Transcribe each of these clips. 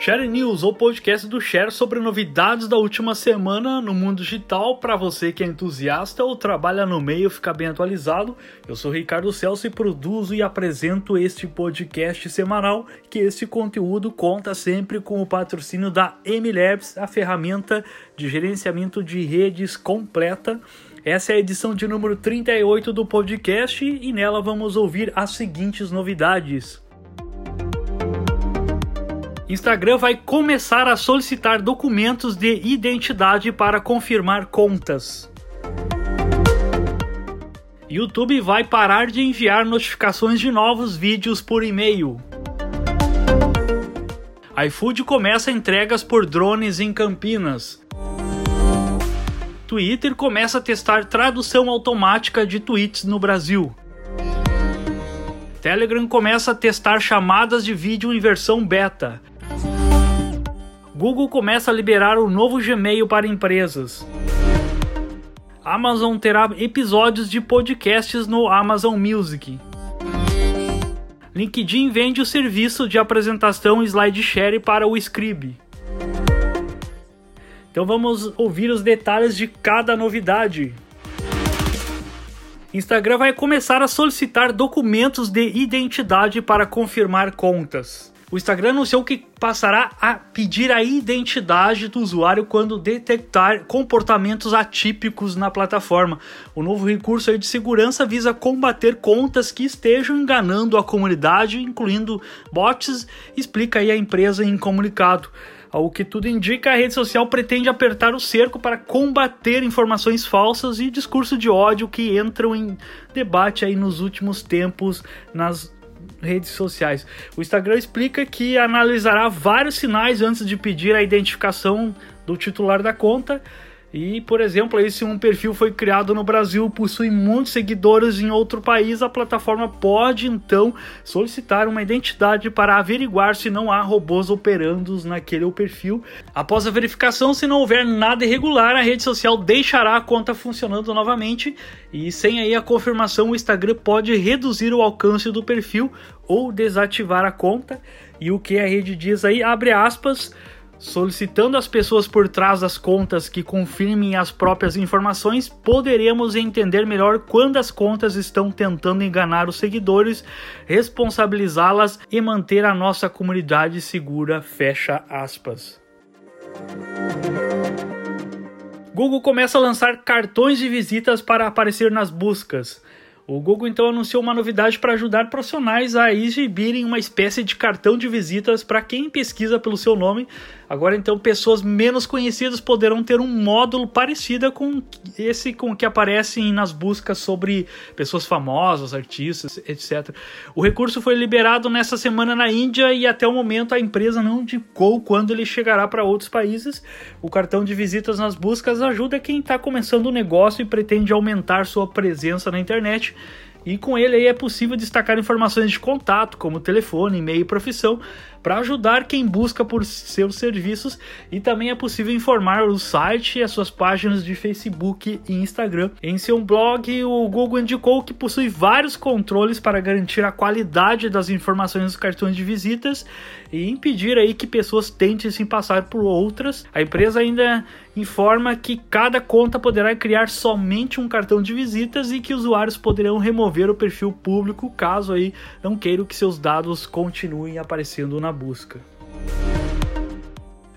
Share News, o podcast do Share sobre novidades da última semana no mundo digital para você que é entusiasta ou trabalha no meio ficar bem atualizado. Eu sou Ricardo Celso e produzo e apresento este podcast semanal, que esse conteúdo conta sempre com o patrocínio da MLabs, a ferramenta de gerenciamento de redes completa. Essa é a edição de número 38 do podcast e nela vamos ouvir as seguintes novidades. Instagram vai começar a solicitar documentos de identidade para confirmar contas. YouTube vai parar de enviar notificações de novos vídeos por e-mail. iFood começa entregas por drones em Campinas. Twitter começa a testar tradução automática de tweets no Brasil. Telegram começa a testar chamadas de vídeo em versão beta. Google começa a liberar o novo Gmail para empresas. Amazon terá episódios de podcasts no Amazon Music. LinkedIn vende o serviço de apresentação SlideShare para o Scribe. Então vamos ouvir os detalhes de cada novidade. Instagram vai começar a solicitar documentos de identidade para confirmar contas. O Instagram anunciou que passará a pedir a identidade do usuário quando detectar comportamentos atípicos na plataforma. O novo recurso de segurança visa combater contas que estejam enganando a comunidade, incluindo bots, explica aí a empresa em comunicado. Ao que tudo indica, a rede social pretende apertar o cerco para combater informações falsas e discurso de ódio que entram em debate aí nos últimos tempos nas redes sociais. O Instagram explica que analisará vários sinais antes de pedir a identificação do titular da conta e, por exemplo, aí, se um perfil foi criado no Brasil possui muitos seguidores em outro país, a plataforma pode então solicitar uma identidade para averiguar se não há robôs operando naquele perfil. Após a verificação, se não houver nada irregular, a rede social deixará a conta funcionando novamente e sem aí a confirmação, o Instagram pode reduzir o alcance do perfil ou desativar a conta. E o que a rede diz aí, abre aspas, Solicitando às pessoas por trás das contas que confirmem as próprias informações, poderemos entender melhor quando as contas estão tentando enganar os seguidores, responsabilizá-las e manter a nossa comunidade segura. Fecha aspas. Google começa a lançar cartões de visitas para aparecer nas buscas. O Google então anunciou uma novidade para ajudar profissionais a exibirem uma espécie de cartão de visitas para quem pesquisa pelo seu nome. Agora então pessoas menos conhecidas poderão ter um módulo parecido com esse com que aparece nas buscas sobre pessoas famosas, artistas, etc. O recurso foi liberado nessa semana na Índia e até o momento a empresa não indicou quando ele chegará para outros países. O cartão de visitas nas buscas ajuda quem está começando o um negócio e pretende aumentar sua presença na internet e com ele aí é possível destacar informações de contato, como telefone, e-mail e profissão, para ajudar quem busca por seus serviços e também é possível informar o site e as suas páginas de Facebook e Instagram. Em seu blog, o Google indicou que possui vários controles para garantir a qualidade das informações dos cartões de visitas e impedir aí que pessoas tentem se passar por outras. A empresa ainda informa que cada conta poderá criar somente um cartão de visitas e que usuários poderão remover o perfil público caso aí não queiram que seus dados continuem aparecendo na busca.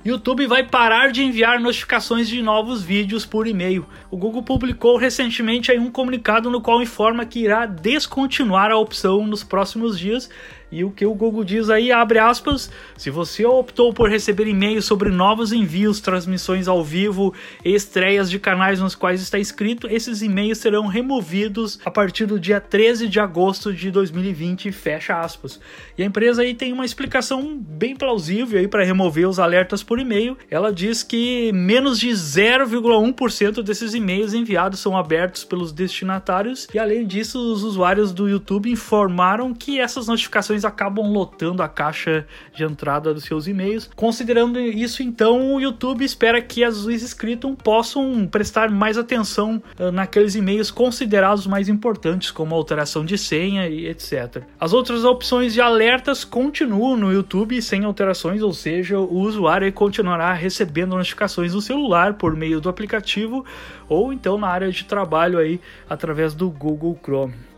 YouTube vai parar de enviar notificações de novos vídeos por e-mail. O Google publicou recentemente um comunicado no qual informa que irá descontinuar a opção nos próximos dias e o que o Google diz aí, abre aspas, se você optou por receber e-mails sobre novos envios, transmissões ao vivo estreias de canais nos quais está inscrito, esses e-mails serão removidos a partir do dia 13 de agosto de 2020, fecha aspas. E a empresa aí tem uma explicação bem plausível aí para remover os alertas por e-mail. Ela diz que menos de 0,1% desses e-mails enviados são abertos pelos destinatários e além disso, os usuários do YouTube informaram que essas notificações acabam lotando a caixa de entrada dos seus e-mails. Considerando isso, então, o YouTube espera que as inscritos possam prestar mais atenção uh, naqueles e-mails considerados mais importantes, como alteração de senha e etc. As outras opções de alertas continuam no YouTube sem alterações, ou seja, o usuário continuará recebendo notificações no celular por meio do aplicativo ou então na área de trabalho aí através do Google Chrome.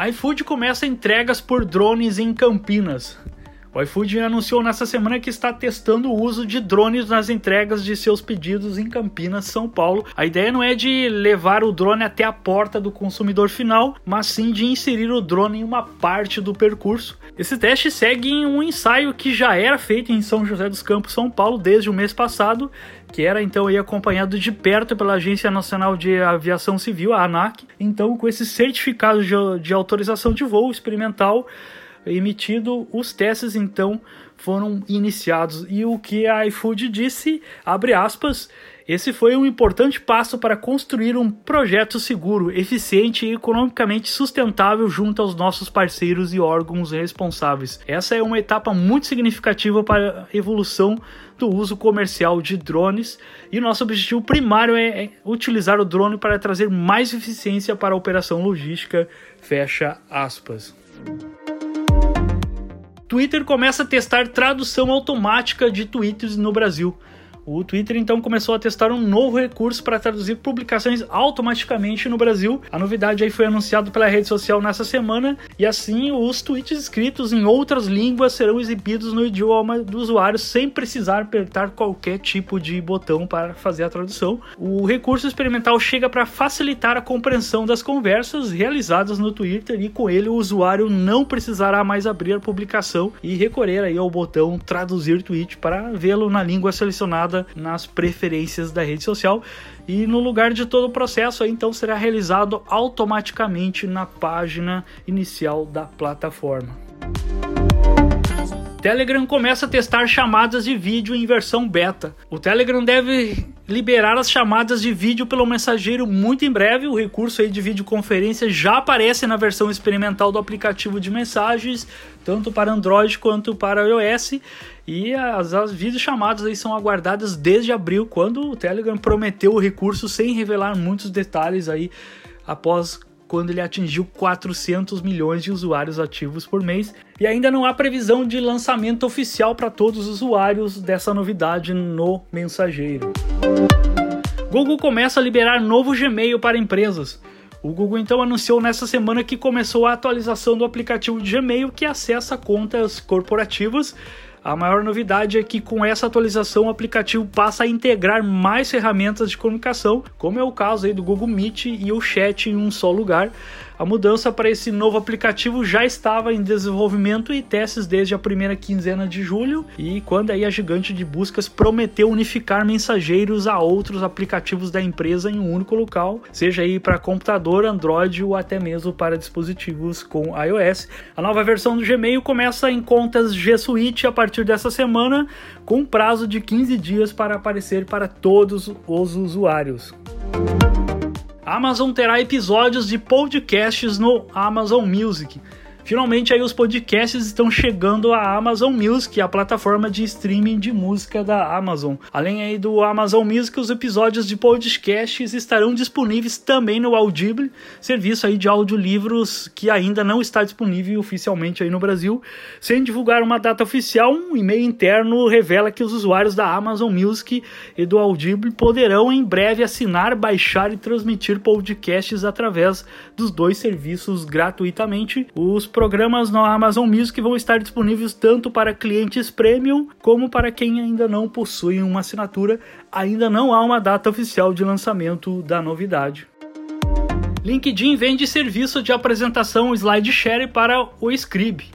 IFood começa entregas por drones em Campinas. O iFood anunciou nessa semana que está testando o uso de drones nas entregas de seus pedidos em Campinas, São Paulo. A ideia não é de levar o drone até a porta do consumidor final, mas sim de inserir o drone em uma parte do percurso. Esse teste segue em um ensaio que já era feito em São José dos Campos, São Paulo, desde o mês passado, que era então acompanhado de perto pela Agência Nacional de Aviação Civil, a ANAC. Então, com esse certificado de autorização de voo experimental, emitido, os testes então foram iniciados. E o que a iFood disse, abre aspas, esse foi um importante passo para construir um projeto seguro, eficiente e economicamente sustentável junto aos nossos parceiros e órgãos responsáveis. Essa é uma etapa muito significativa para a evolução do uso comercial de drones e nosso objetivo primário é, é utilizar o drone para trazer mais eficiência para a operação logística. Fecha aspas. Twitter começa a testar tradução automática de tweets no Brasil. O Twitter então começou a testar um novo recurso para traduzir publicações automaticamente no Brasil. A novidade aí foi anunciada pela rede social nessa semana e assim os tweets escritos em outras línguas serão exibidos no idioma do usuário sem precisar apertar qualquer tipo de botão para fazer a tradução. O recurso experimental chega para facilitar a compreensão das conversas realizadas no Twitter e com ele o usuário não precisará mais abrir a publicação e recorrer aí ao botão traduzir tweet para vê-lo na língua selecionada nas preferências da rede social e no lugar de todo o processo então será realizado automaticamente na página inicial da plataforma. Telegram começa a testar chamadas de vídeo em versão beta. O Telegram deve liberar as chamadas de vídeo pelo mensageiro muito em breve. O recurso aí de videoconferência já aparece na versão experimental do aplicativo de mensagens, tanto para Android quanto para iOS. E as, as videochamadas aí são aguardadas desde abril, quando o Telegram prometeu o recurso sem revelar muitos detalhes aí após quando ele atingiu 400 milhões de usuários ativos por mês. E ainda não há previsão de lançamento oficial para todos os usuários dessa novidade no mensageiro. Google começa a liberar novo Gmail para empresas. O Google então anunciou nessa semana que começou a atualização do aplicativo de Gmail que acessa contas corporativas a maior novidade é que com essa atualização o aplicativo passa a integrar mais ferramentas de comunicação, como é o caso aí do Google Meet e o Chat em um só lugar. A mudança para esse novo aplicativo já estava em desenvolvimento e testes desde a primeira quinzena de julho, e quando aí a gigante de buscas prometeu unificar mensageiros a outros aplicativos da empresa em um único local, seja aí para computador, Android ou até mesmo para dispositivos com iOS. A nova versão do Gmail começa em contas G Suite a partir dessa semana, com prazo de 15 dias para aparecer para todos os usuários. Amazon terá episódios de podcasts no Amazon Music. Finalmente aí os podcasts estão chegando à Amazon Music, a plataforma de streaming de música da Amazon. Além aí do Amazon Music, os episódios de podcasts estarão disponíveis também no Audible, serviço aí de audiolivros que ainda não está disponível oficialmente aí no Brasil. Sem divulgar uma data oficial, um e-mail interno revela que os usuários da Amazon Music e do Audible poderão em breve assinar, baixar e transmitir podcasts através dos dois serviços gratuitamente. Os programas no Amazon Music vão estar disponíveis tanto para clientes premium como para quem ainda não possui uma assinatura. Ainda não há uma data oficial de lançamento da novidade. LinkedIn vende serviço de apresentação SlideShare para o Scribe.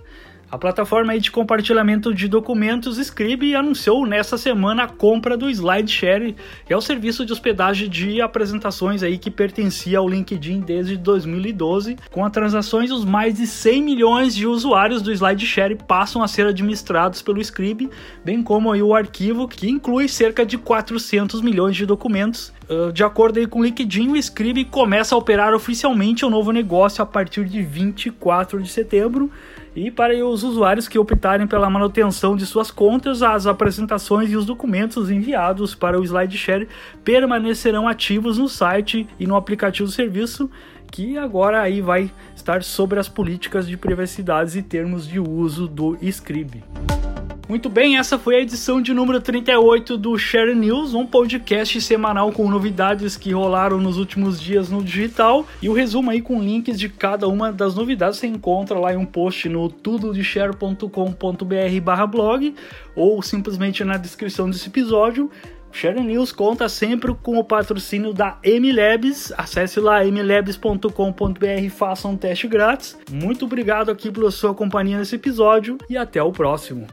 A plataforma de compartilhamento de documentos Scribe anunciou nesta semana a compra do SlideShare, que é o serviço de hospedagem de apresentações aí que pertencia ao LinkedIn desde 2012. Com as transações, os mais de 100 milhões de usuários do SlideShare passam a ser administrados pelo Scribe, bem como aí o arquivo que inclui cerca de 400 milhões de documentos ah, de acordo aí com o LinkedIn, o Scribe começa a operar oficialmente o um novo negócio a partir de 24 de setembro. E para os usuários que optarem pela manutenção de suas contas, as apresentações e os documentos enviados para o SlideShare permanecerão ativos no site e no aplicativo do serviço, que agora aí vai estar sobre as políticas de privacidade e termos de uso do Scribe. Muito bem, essa foi a edição de número 38 do Share News, um podcast semanal com novidades que rolaram nos últimos dias no digital. E o resumo aí com links de cada uma das novidades você encontra lá em um post no tudodeshare.com.br/blog ou simplesmente na descrição desse episódio. Share News conta sempre com o patrocínio da MLabs. Acesse lá mlabs.com.br e faça um teste grátis. Muito obrigado aqui pela sua companhia nesse episódio e até o próximo.